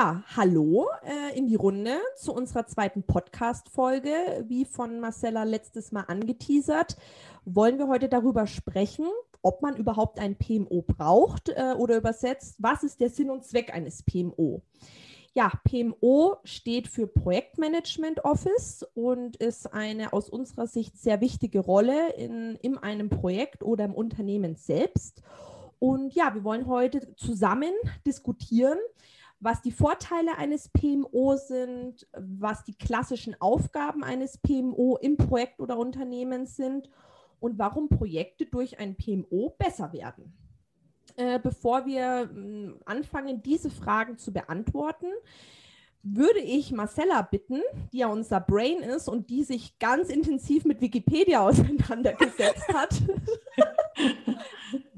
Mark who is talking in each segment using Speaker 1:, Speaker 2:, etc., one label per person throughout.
Speaker 1: Ja, hallo äh, in die Runde zu unserer zweiten Podcast-Folge. Wie von Marcella letztes Mal angeteasert, wollen wir heute darüber sprechen, ob man überhaupt ein PMO braucht äh, oder übersetzt, was ist der Sinn und Zweck eines PMO? Ja, PMO steht für Projektmanagement Office und ist eine aus unserer Sicht sehr wichtige Rolle in, in einem Projekt oder im Unternehmen selbst. Und ja, wir wollen heute zusammen diskutieren, was die Vorteile eines PMO sind, was die klassischen Aufgaben eines PMO im Projekt oder Unternehmen sind und warum Projekte durch ein PMO besser werden. Äh, bevor wir mh, anfangen, diese Fragen zu beantworten, würde ich Marcella bitten, die ja unser Brain ist und die sich ganz intensiv mit Wikipedia auseinandergesetzt hat,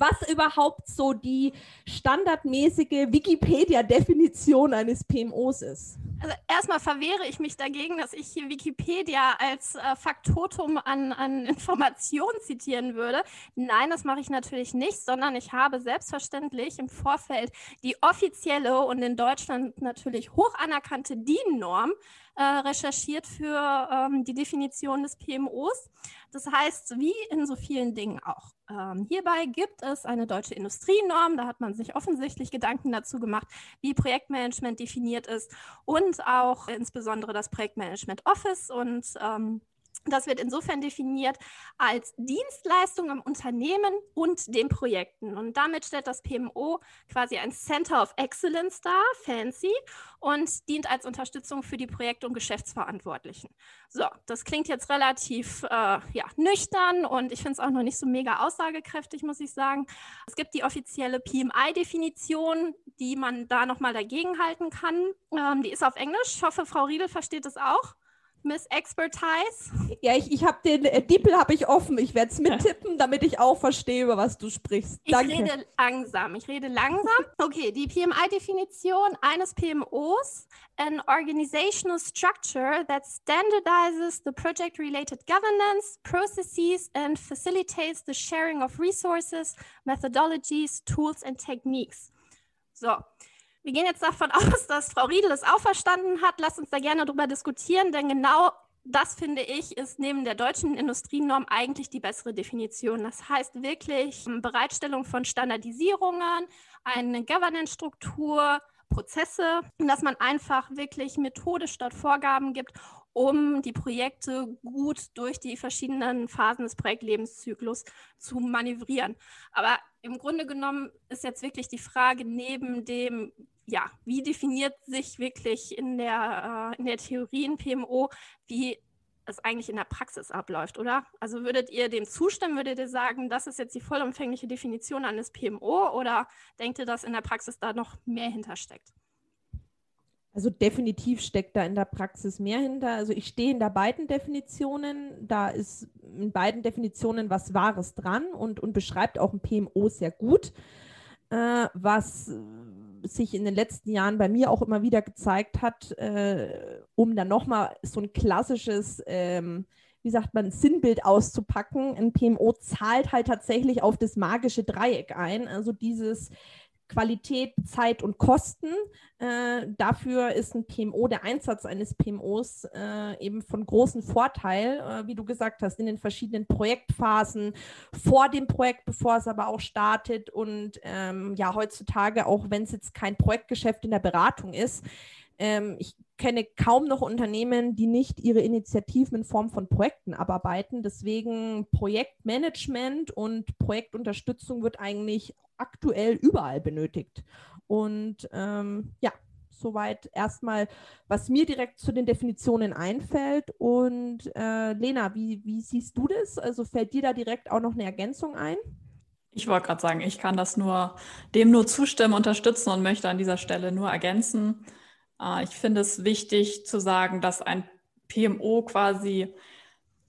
Speaker 1: was überhaupt so die standardmäßige Wikipedia-Definition eines PMOs ist.
Speaker 2: Also erstmal verwehre ich mich dagegen, dass ich hier Wikipedia als äh, Faktotum an, an Informationen zitieren würde. Nein, das mache ich natürlich nicht, sondern ich habe selbstverständlich im Vorfeld die offizielle und in Deutschland natürlich hoch anerkannte DIN-Norm äh, recherchiert für ähm, die Definition des PMOs. Das heißt, wie in so vielen Dingen auch. Ähm, hierbei gibt es eine deutsche Industrienorm, da hat man sich offensichtlich Gedanken dazu gemacht, wie Projektmanagement definiert ist und auch insbesondere das Projektmanagement Office und ähm, das wird insofern definiert als Dienstleistung im Unternehmen und den Projekten. Und damit stellt das PMO quasi ein Center of Excellence dar, fancy, und dient als Unterstützung für die Projekt- und Geschäftsverantwortlichen. So, das klingt jetzt relativ äh, ja, nüchtern und ich finde es auch noch nicht so mega aussagekräftig, muss ich sagen. Es gibt die offizielle PMI-Definition, die man da nochmal dagegen halten kann. Ähm, die ist auf Englisch. Ich hoffe, Frau Riedel versteht es auch. Miss Expertise?
Speaker 1: Ja, ich, ich habe den äh, Diepel habe ich offen. Ich werde es mittippen, damit ich auch verstehe, über was du sprichst.
Speaker 2: Danke. Ich rede langsam. Ich rede langsam. Okay, die PMI-Definition eines PMOs: an organizational structure that standardizes the project-related governance, processes and facilitates the sharing of resources, methodologies, tools and techniques. So, wir gehen jetzt davon aus, dass Frau Riedel es auch verstanden hat. Lass uns da gerne drüber diskutieren, denn genau das finde ich, ist neben der deutschen Industrienorm eigentlich die bessere Definition. Das heißt wirklich Bereitstellung von Standardisierungen, eine Governance-Struktur, Prozesse, dass man einfach wirklich methodisch dort Vorgaben gibt, um die Projekte gut durch die verschiedenen Phasen des Projektlebenszyklus zu manövrieren. Aber im Grunde genommen ist jetzt wirklich die Frage neben dem ja, wie definiert sich wirklich in der, äh, in der Theorie ein PMO, wie es eigentlich in der Praxis abläuft, oder? Also würdet ihr dem zustimmen, würdet ihr sagen, das ist jetzt die vollumfängliche Definition eines PMO oder denkt ihr, dass in der Praxis da noch mehr hintersteckt?
Speaker 1: Also definitiv steckt da in der Praxis mehr hinter. Also ich stehe in der beiden Definitionen. Da ist in beiden Definitionen was Wahres dran und, und beschreibt auch ein PMO sehr gut, äh, was sich in den letzten Jahren bei mir auch immer wieder gezeigt hat, äh, um dann nochmal so ein klassisches, ähm, wie sagt man, Sinnbild auszupacken. Ein PMO zahlt halt tatsächlich auf das magische Dreieck ein. Also dieses Qualität, Zeit und Kosten. Äh, dafür ist ein PMO, der Einsatz eines PMOs äh, eben von großem Vorteil, äh, wie du gesagt hast, in den verschiedenen Projektphasen, vor dem Projekt, bevor es aber auch startet und ähm, ja, heutzutage, auch wenn es jetzt kein Projektgeschäft in der Beratung ist, ähm, ich kenne kaum noch Unternehmen, die nicht ihre Initiativen in Form von Projekten abarbeiten. Deswegen Projektmanagement und Projektunterstützung wird eigentlich aktuell überall benötigt. Und ähm, ja, soweit erstmal, was mir direkt zu den Definitionen einfällt. Und äh, Lena, wie, wie siehst du das? Also fällt dir da direkt auch noch eine Ergänzung ein?
Speaker 3: Ich wollte gerade sagen, ich kann das nur dem nur zustimmen, unterstützen und möchte an dieser Stelle nur ergänzen. Äh, ich finde es wichtig zu sagen, dass ein PMO quasi,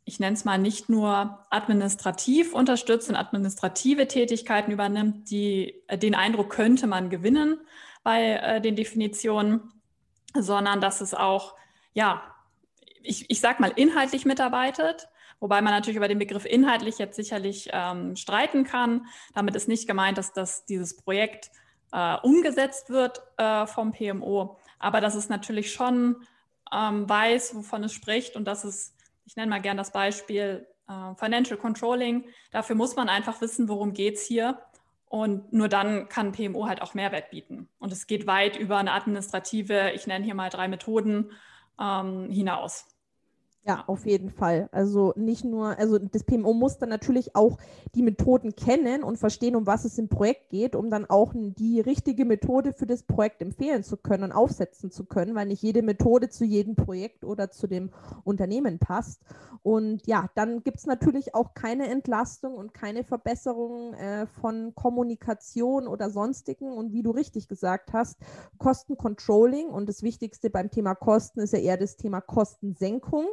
Speaker 3: ich nenne es mal, nicht nur administrativ unterstützt und administrative Tätigkeiten übernimmt, die, äh, den Eindruck könnte man gewinnen bei äh, den Definitionen, sondern dass es auch, ja, ich, ich sag mal, inhaltlich mitarbeitet. Wobei man natürlich über den Begriff inhaltlich jetzt sicherlich ähm, streiten kann. Damit ist nicht gemeint, dass das, dieses Projekt äh, umgesetzt wird äh, vom PMO, aber dass es natürlich schon ähm, weiß, wovon es spricht und dass es, ich nenne mal gern das Beispiel äh, Financial Controlling, dafür muss man einfach wissen, worum geht es hier. Und nur dann kann PMO halt auch Mehrwert bieten. Und es geht weit über eine administrative, ich nenne hier mal drei Methoden, ähm, hinaus.
Speaker 1: Ja, auf jeden Fall. Also nicht nur, also das PMO muss dann natürlich auch die Methoden kennen und verstehen, um was es im Projekt geht, um dann auch die richtige Methode für das Projekt empfehlen zu können und aufsetzen zu können, weil nicht jede Methode zu jedem Projekt oder zu dem Unternehmen passt. Und ja, dann gibt es natürlich auch keine Entlastung und keine Verbesserung äh, von Kommunikation oder sonstigen. Und wie du richtig gesagt hast, Kostencontrolling und das Wichtigste beim Thema Kosten ist ja eher das Thema Kostensenkung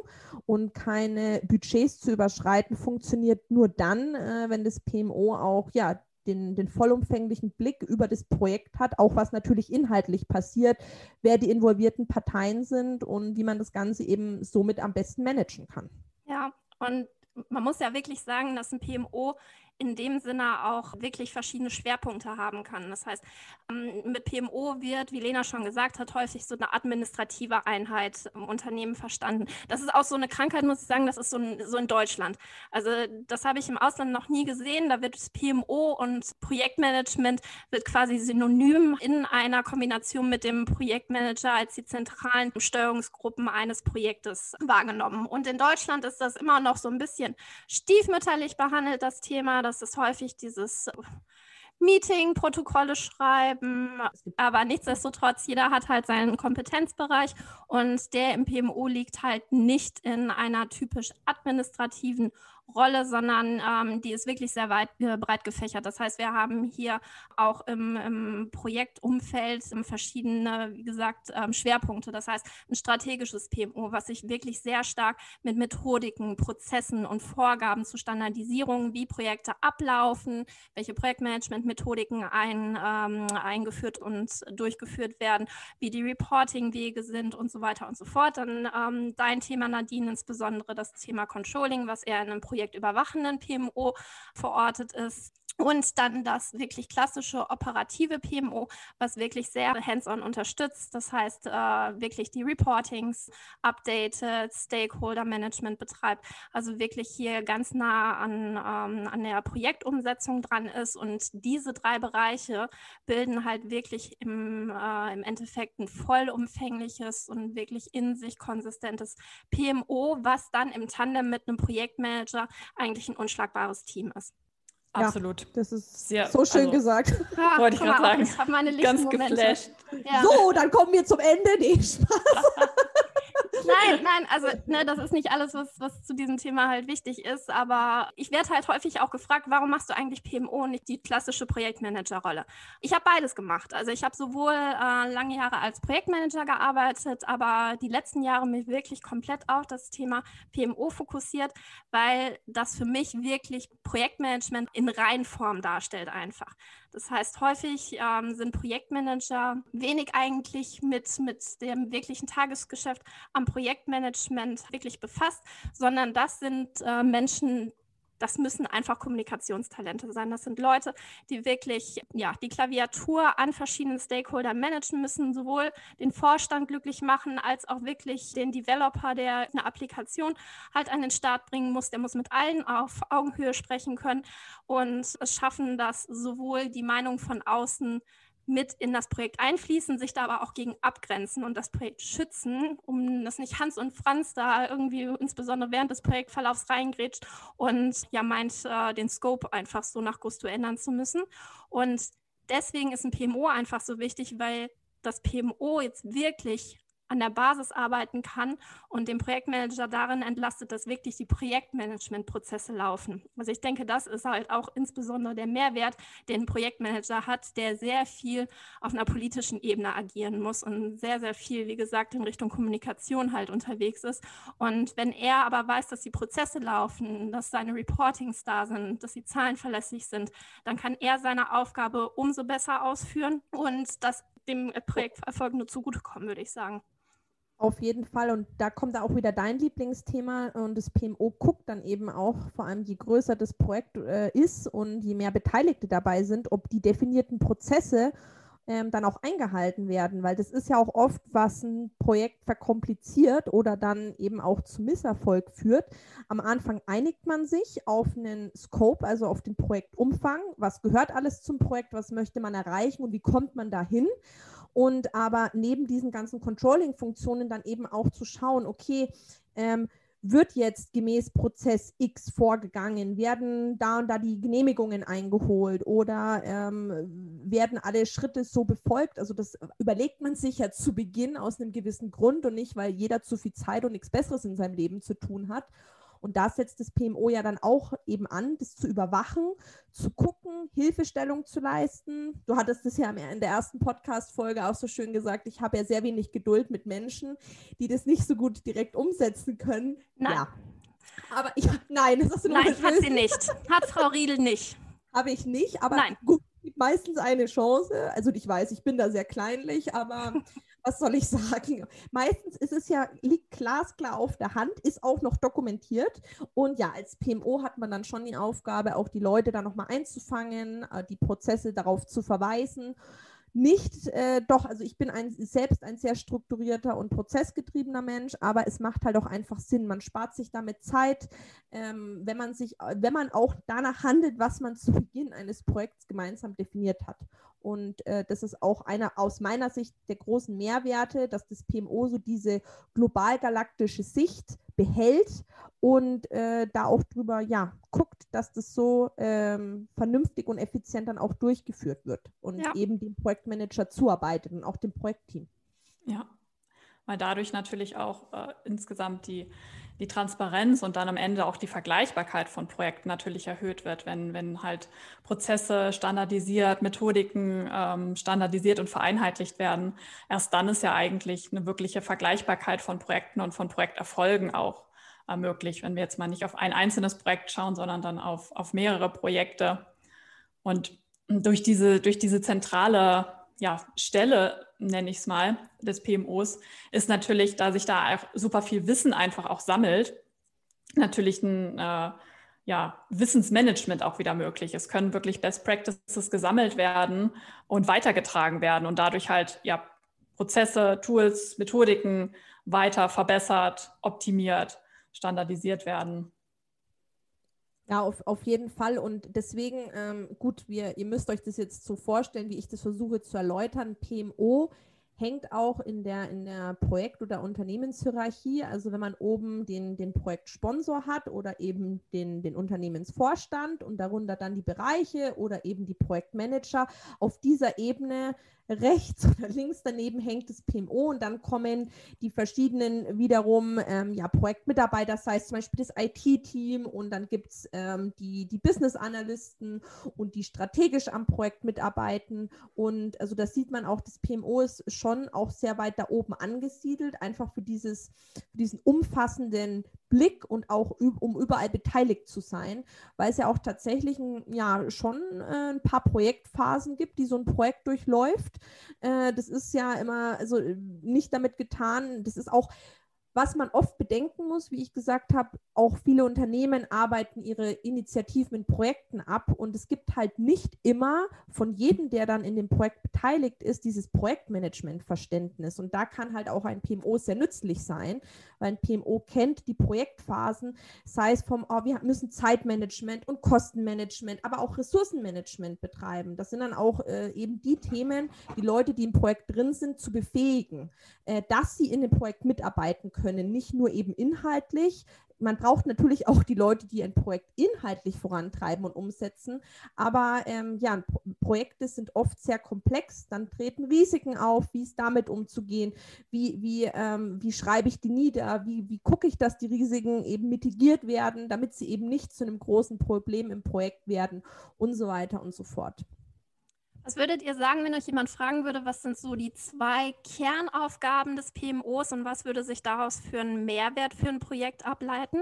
Speaker 1: und keine Budgets zu überschreiten, funktioniert nur dann, äh, wenn das PMO auch ja den, den vollumfänglichen Blick über das Projekt hat, auch was natürlich inhaltlich passiert, wer die involvierten Parteien sind und wie man das Ganze eben somit am besten managen kann.
Speaker 2: Ja, und man muss ja wirklich sagen, dass ein PMO in dem Sinne auch wirklich verschiedene Schwerpunkte haben kann. Das heißt, ähm, mit PMO wird, wie Lena schon gesagt hat, häufig so eine administrative Einheit im Unternehmen verstanden. Das ist auch so eine Krankheit, muss ich sagen, das ist so, ein, so in Deutschland. Also das habe ich im Ausland noch nie gesehen. Da wird PMO und Projektmanagement wird quasi synonym in einer Kombination mit dem Projektmanager als die zentralen Steuerungsgruppen eines Projektes wahrgenommen. Und in Deutschland ist das immer noch so ein bisschen stiefmütterlich behandelt, das Thema. Das ist häufig dieses Meeting-Protokolle schreiben, aber nichtsdestotrotz, jeder hat halt seinen Kompetenzbereich und der im PMO liegt halt nicht in einer typisch administrativen Rolle, sondern ähm, die ist wirklich sehr weit äh, breit gefächert. Das heißt, wir haben hier auch im, im Projektumfeld verschiedene, wie gesagt, ähm, Schwerpunkte. Das heißt, ein strategisches PMO, was sich wirklich sehr stark mit Methodiken, Prozessen und Vorgaben zur Standardisierung, wie Projekte ablaufen, welche Projektmanagement-Methodiken ein, ähm, eingeführt und durchgeführt werden, wie die Reporting-Wege sind und so weiter und so fort. Dann ähm, dein Thema, Nadine, insbesondere das Thema Controlling, was eher in einem Projekt projektüberwachenden PMO verortet ist. Und dann das wirklich klassische operative PMO, was wirklich sehr hands-on unterstützt. Das heißt, äh, wirklich die Reportings updated, Stakeholder Management betreibt. Also wirklich hier ganz nah an, ähm, an der Projektumsetzung dran ist. Und diese drei Bereiche bilden halt wirklich im, äh, im Endeffekt ein vollumfängliches und wirklich in sich konsistentes PMO, was dann im Tandem mit einem Projektmanager eigentlich ein unschlagbares Team ist.
Speaker 3: Absolut.
Speaker 1: Ja, das ist Sehr, so schön also, gesagt.
Speaker 3: Ja, wollte ich gerade sagen. Ich habe meine Ganz geflasht.
Speaker 1: Ja. So, dann kommen wir zum Ende. Nee, Spaß.
Speaker 2: nein, nein, also ne, das ist nicht alles, was, was zu diesem Thema halt wichtig ist, aber ich werde halt häufig auch gefragt, warum machst du eigentlich PMO und nicht die klassische Projektmanager-Rolle? Ich habe beides gemacht. Also ich habe sowohl äh, lange Jahre als Projektmanager gearbeitet, aber die letzten Jahre mich wirklich komplett auf das Thema PMO fokussiert, weil das für mich wirklich Projektmanagement in Reinform darstellt einfach. Das heißt, häufig ähm, sind Projektmanager wenig eigentlich mit, mit dem wirklichen Tagesgeschäft am Projektmanagement wirklich befasst, sondern das sind äh, Menschen, das müssen einfach Kommunikationstalente sein. Das sind Leute, die wirklich ja, die Klaviatur an verschiedenen Stakeholdern managen müssen, sowohl den Vorstand glücklich machen, als auch wirklich den Developer, der eine Applikation halt an den Start bringen muss. Der muss mit allen auf Augenhöhe sprechen können und es schaffen, dass sowohl die Meinung von außen mit in das Projekt einfließen, sich da aber auch gegen abgrenzen und das Projekt schützen, um dass nicht Hans und Franz da irgendwie insbesondere während des Projektverlaufs reingrätscht und ja meint, äh, den Scope einfach so nach Gusto ändern zu müssen. Und deswegen ist ein PMO einfach so wichtig, weil das PMO jetzt wirklich an der Basis arbeiten kann und den Projektmanager darin entlastet, dass wirklich die Projektmanagementprozesse laufen. Also ich denke, das ist halt auch insbesondere der Mehrwert, den ein Projektmanager hat, der sehr viel auf einer politischen Ebene agieren muss und sehr, sehr viel, wie gesagt, in Richtung Kommunikation halt unterwegs ist. Und wenn er aber weiß, dass die Prozesse laufen, dass seine Reportings da sind, dass die Zahlen verlässlich sind, dann kann er seine Aufgabe umso besser ausführen und das dem Projekterfolg nur zugutekommen, würde ich sagen.
Speaker 1: Auf jeden Fall. Und da kommt auch wieder dein Lieblingsthema und das PMO guckt dann eben auch, vor allem je größer das Projekt äh, ist und je mehr Beteiligte dabei sind, ob die definierten Prozesse ähm, dann auch eingehalten werden, weil das ist ja auch oft, was ein Projekt verkompliziert oder dann eben auch zu Misserfolg führt. Am Anfang einigt man sich auf einen Scope, also auf den Projektumfang, was gehört alles zum Projekt, was möchte man erreichen und wie kommt man dahin. Und aber neben diesen ganzen Controlling-Funktionen dann eben auch zu schauen, okay, ähm, wird jetzt gemäß Prozess X vorgegangen? Werden da und da die Genehmigungen eingeholt oder ähm, werden alle Schritte so befolgt? Also das überlegt man sich ja zu Beginn aus einem gewissen Grund und nicht, weil jeder zu viel Zeit und nichts Besseres in seinem Leben zu tun hat. Und da setzt das PMO ja dann auch eben an, das zu überwachen, zu gucken, Hilfestellung zu leisten. Du hattest es ja in der ersten Podcast-Folge auch so schön gesagt, ich habe ja sehr wenig Geduld mit Menschen, die das nicht so gut direkt umsetzen können.
Speaker 2: Nein.
Speaker 1: Ja. Aber ich, nein, das hast du
Speaker 2: Nein, hat sie nicht. Hat Frau Riedel nicht.
Speaker 1: Habe ich nicht, aber
Speaker 2: Nein.
Speaker 1: gut, gibt meistens eine Chance. Also ich weiß, ich bin da sehr kleinlich, aber was soll ich sagen? Meistens ist es ja, liegt glasklar auf der Hand, ist auch noch dokumentiert. Und ja, als PMO hat man dann schon die Aufgabe, auch die Leute da nochmal einzufangen, äh, die Prozesse darauf zu verweisen nicht, äh, doch, also ich bin ein, selbst ein sehr strukturierter und prozessgetriebener Mensch, aber es macht halt auch einfach Sinn. Man spart sich damit Zeit, ähm, wenn man sich, wenn man auch danach handelt, was man zu Beginn eines Projekts gemeinsam definiert hat. Und äh, das ist auch einer aus meiner Sicht der großen Mehrwerte, dass das PMO so diese global-galaktische Sicht behält und äh, da auch drüber ja, guckt, dass das so ähm, vernünftig und effizient dann auch durchgeführt wird und ja. eben dem Projektmanager zuarbeitet und auch dem Projektteam.
Speaker 3: Ja, weil dadurch natürlich auch äh, insgesamt die die Transparenz und dann am Ende auch die Vergleichbarkeit von Projekten natürlich erhöht wird, wenn, wenn halt Prozesse standardisiert, Methodiken ähm, standardisiert und vereinheitlicht werden. Erst dann ist ja eigentlich eine wirkliche Vergleichbarkeit von Projekten und von Projekterfolgen auch äh, möglich, wenn wir jetzt mal nicht auf ein einzelnes Projekt schauen, sondern dann auf, auf mehrere Projekte. Und durch diese, durch diese zentrale ja, Stelle, nenne ich es mal, des PMOs, ist natürlich, da sich da super viel Wissen einfach auch sammelt, natürlich ein äh, ja, Wissensmanagement auch wieder möglich. Es können wirklich Best Practices gesammelt werden und weitergetragen werden und dadurch halt ja, Prozesse, Tools, Methodiken weiter verbessert, optimiert, standardisiert werden.
Speaker 1: Ja, auf, auf jeden Fall. Und deswegen, ähm, gut, wir, ihr müsst euch das jetzt so vorstellen, wie ich das versuche zu erläutern. PMO hängt auch in der, in der Projekt- oder Unternehmenshierarchie. Also wenn man oben den, den Projektsponsor hat oder eben den, den Unternehmensvorstand und darunter dann die Bereiche oder eben die Projektmanager, auf dieser Ebene rechts oder links daneben hängt das PMO und dann kommen die verschiedenen wiederum ähm, ja, Projektmitarbeiter, das heißt zum Beispiel das IT-Team und dann gibt es ähm, die, die Business-Analysten und die strategisch am Projekt mitarbeiten und also das sieht man auch, das PMO ist schon auch sehr weit da oben angesiedelt, einfach für, dieses, für diesen umfassenden Blick und auch um überall beteiligt zu sein, weil es ja auch tatsächlich ein, ja schon äh, ein paar Projektphasen gibt, die so ein Projekt durchläuft. Äh, das ist ja immer also nicht damit getan. Das ist auch was man oft bedenken muss, wie ich gesagt habe, auch viele Unternehmen arbeiten ihre Initiativen in Projekten ab und es gibt halt nicht immer von jedem, der dann in dem Projekt beteiligt ist, dieses Projektmanagement-Verständnis. Und da kann halt auch ein PMO sehr nützlich sein, weil ein PMO kennt die Projektphasen, sei es vom, oh, wir müssen Zeitmanagement und Kostenmanagement, aber auch Ressourcenmanagement betreiben. Das sind dann auch äh, eben die Themen, die Leute, die im Projekt drin sind, zu befähigen, äh, dass sie in dem Projekt mitarbeiten können können, nicht nur eben inhaltlich. Man braucht natürlich auch die Leute, die ein Projekt inhaltlich vorantreiben und umsetzen. Aber ähm, ja, Projekte sind oft sehr komplex. Dann treten Risiken auf. Wie ist damit umzugehen? Wie, wie, ähm, wie schreibe ich die nieder? Wie, wie gucke ich, dass die Risiken eben mitigiert werden, damit sie eben nicht zu einem großen Problem im Projekt werden und so weiter und so fort.
Speaker 2: Was würdet ihr sagen, wenn euch jemand fragen würde, was sind so die zwei Kernaufgaben des PMOs und was würde sich daraus für einen Mehrwert für ein Projekt ableiten?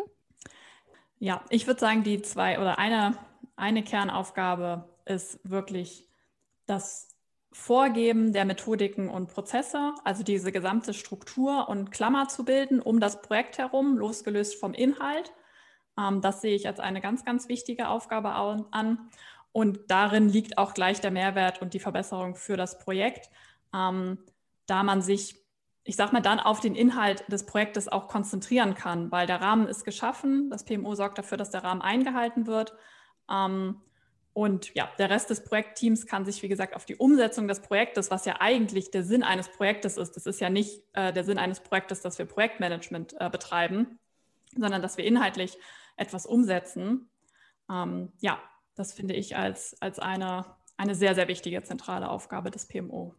Speaker 3: Ja, ich würde sagen, die zwei oder eine, eine Kernaufgabe ist wirklich das Vorgeben der Methodiken und Prozesse, also diese gesamte Struktur und Klammer zu bilden um das Projekt herum, losgelöst vom Inhalt. Ähm, das sehe ich als eine ganz, ganz wichtige Aufgabe an. Und darin liegt auch gleich der Mehrwert und die Verbesserung für das Projekt, ähm, da man sich, ich sage mal, dann auf den Inhalt des Projektes auch konzentrieren kann, weil der Rahmen ist geschaffen. Das PMO sorgt dafür, dass der Rahmen eingehalten wird. Ähm, und ja, der Rest des Projektteams kann sich, wie gesagt, auf die Umsetzung des Projektes, was ja eigentlich der Sinn eines Projektes ist, das ist ja nicht äh, der Sinn eines Projektes, dass wir Projektmanagement äh, betreiben, sondern dass wir inhaltlich etwas umsetzen. Ähm, ja, das finde ich als, als eine, eine sehr, sehr wichtige zentrale Aufgabe des PMO.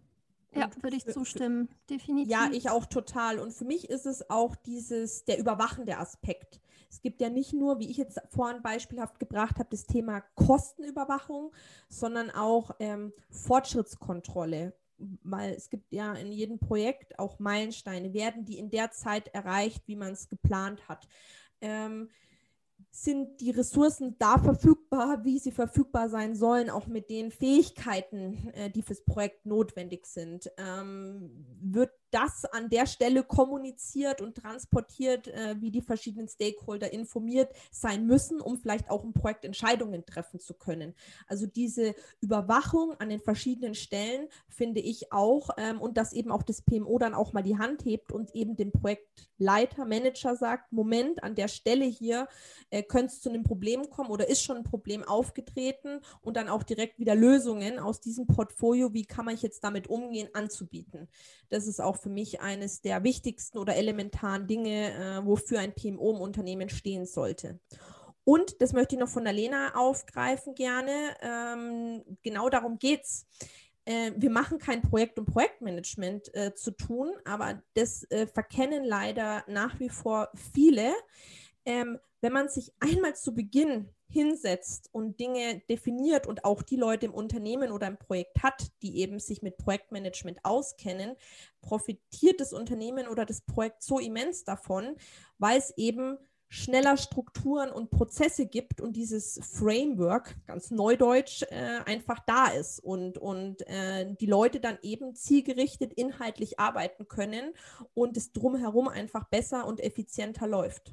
Speaker 2: Ja, würde ich zustimmen, definitiv.
Speaker 1: Ja, ich auch total. Und für mich ist es auch dieses, der überwachende Aspekt. Es gibt ja nicht nur, wie ich jetzt vorhin beispielhaft gebracht habe, das Thema Kostenüberwachung, sondern auch ähm, Fortschrittskontrolle. Weil es gibt ja in jedem Projekt auch Meilensteine. Werden die in der Zeit erreicht, wie man es geplant hat? Ähm, sind die Ressourcen da verfügbar, wie sie verfügbar sein sollen, auch mit den Fähigkeiten, äh, die fürs Projekt notwendig sind? Ähm, wird das an der Stelle kommuniziert und transportiert, äh, wie die verschiedenen Stakeholder informiert sein müssen, um vielleicht auch im Projekt Entscheidungen treffen zu können. Also diese Überwachung an den verschiedenen Stellen finde ich auch ähm, und dass eben auch das PMO dann auch mal die Hand hebt und eben dem Projektleiter, Manager sagt, Moment, an der Stelle hier äh, könnte es zu einem Problem kommen oder ist schon ein Problem aufgetreten und dann auch direkt wieder Lösungen aus diesem Portfolio, wie kann man jetzt damit umgehen, anzubieten. Das ist auch für mich eines der wichtigsten oder elementaren Dinge, äh, wofür ein PMO im Unternehmen stehen sollte. Und das möchte ich noch von der Lena aufgreifen gerne. Ähm, genau darum geht es. Äh, wir machen kein Projekt- und Projektmanagement äh, zu tun, aber das äh, verkennen leider nach wie vor viele. Ähm, wenn man sich einmal zu Beginn hinsetzt und Dinge definiert und auch die Leute im Unternehmen oder im Projekt hat, die eben sich mit Projektmanagement auskennen, profitiert das Unternehmen oder das Projekt so immens davon, weil es eben schneller Strukturen und Prozesse gibt und dieses Framework, ganz neudeutsch, äh, einfach da ist und, und äh, die Leute dann eben zielgerichtet inhaltlich arbeiten können und es drumherum einfach besser und effizienter läuft.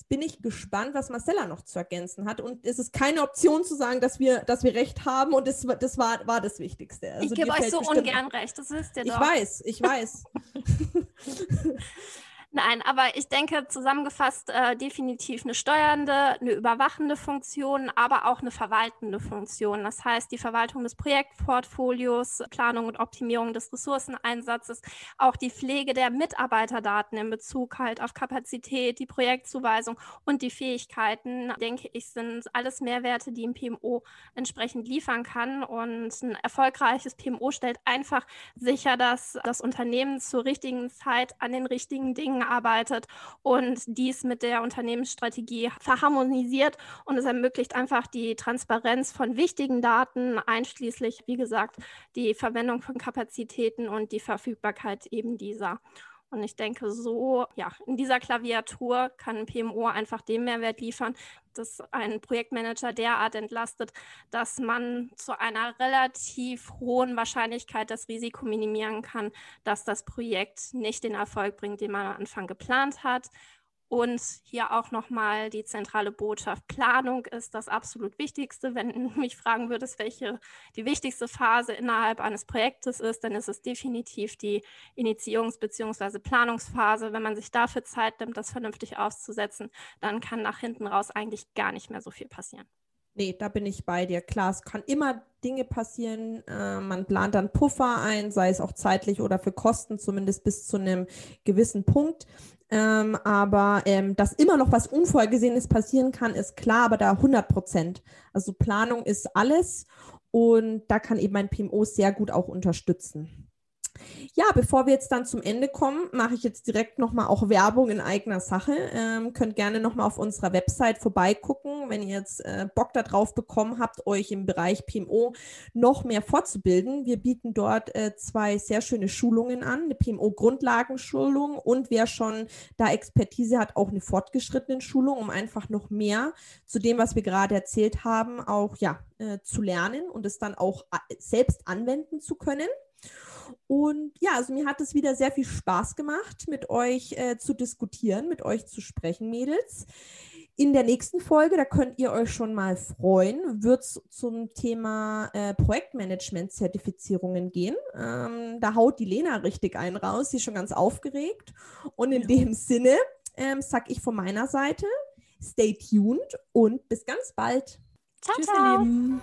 Speaker 1: Jetzt bin ich gespannt, was Marcella noch zu ergänzen hat. Und es ist keine Option zu sagen, dass wir, dass wir recht haben. Und das, das war, war das Wichtigste.
Speaker 2: Also ich gebe euch so ungern recht, das wisst ihr
Speaker 1: doch. Ich weiß, ich weiß.
Speaker 2: Nein, aber ich denke zusammengefasst äh, definitiv eine steuernde, eine überwachende Funktion, aber auch eine verwaltende Funktion. Das heißt, die Verwaltung des Projektportfolios, Planung und Optimierung des Ressourceneinsatzes, auch die Pflege der Mitarbeiterdaten in Bezug halt auf Kapazität, die Projektzuweisung und die Fähigkeiten, denke ich, sind alles Mehrwerte, die ein PMO entsprechend liefern kann. Und ein erfolgreiches PMO stellt einfach sicher, dass das Unternehmen zur richtigen Zeit an den richtigen Dingen zusammenarbeitet und dies mit der Unternehmensstrategie verharmonisiert und es ermöglicht einfach die Transparenz von wichtigen Daten, einschließlich, wie gesagt, die Verwendung von Kapazitäten und die Verfügbarkeit eben dieser. Und ich denke, so, ja, in dieser Klaviatur kann ein PMO einfach den Mehrwert liefern, dass ein Projektmanager derart entlastet, dass man zu einer relativ hohen Wahrscheinlichkeit das Risiko minimieren kann, dass das Projekt nicht den Erfolg bringt, den man am Anfang geplant hat und hier auch nochmal die zentrale Botschaft. Planung ist das absolut Wichtigste. Wenn du mich fragen würdest, welche die wichtigste Phase innerhalb eines Projektes ist, dann ist es definitiv die Initiierungs- bzw. Planungsphase. Wenn man sich dafür Zeit nimmt, das vernünftig auszusetzen, dann kann nach hinten raus eigentlich gar nicht mehr so viel passieren.
Speaker 1: Nee, da bin ich bei dir. Klar, es kann immer Dinge passieren. Äh, man plant dann Puffer ein, sei es auch zeitlich oder für Kosten, zumindest bis zu einem gewissen Punkt. Ähm, aber ähm, dass immer noch was Unvorhergesehenes passieren kann, ist klar, aber da 100 Prozent. Also Planung ist alles und da kann eben ein PMO sehr gut auch unterstützen. Ja, bevor wir jetzt dann zum Ende kommen, mache ich jetzt direkt nochmal auch Werbung in eigener Sache. Ähm, könnt gerne nochmal auf unserer Website vorbeigucken, wenn ihr jetzt äh, Bock darauf bekommen habt, euch im Bereich PMO noch mehr fortzubilden. Wir bieten dort äh, zwei sehr schöne Schulungen an, eine PMO-Grundlagenschulung und wer schon da Expertise hat, auch eine fortgeschrittene Schulung, um einfach noch mehr zu dem, was wir gerade erzählt haben, auch ja, äh, zu lernen und es dann auch äh, selbst anwenden zu können. Und ja, also mir hat es wieder sehr viel Spaß gemacht, mit euch äh, zu diskutieren, mit euch zu sprechen, Mädels. In der nächsten Folge, da könnt ihr euch schon mal freuen, wird es zum Thema äh, Projektmanagement-Zertifizierungen gehen. Ähm, da haut die Lena richtig einen raus, sie ist schon ganz aufgeregt. Und in ja. dem Sinne ähm, sag ich von meiner Seite, stay tuned und bis ganz bald.
Speaker 2: Ciao, Tschüss, ciao. ihr Lieben.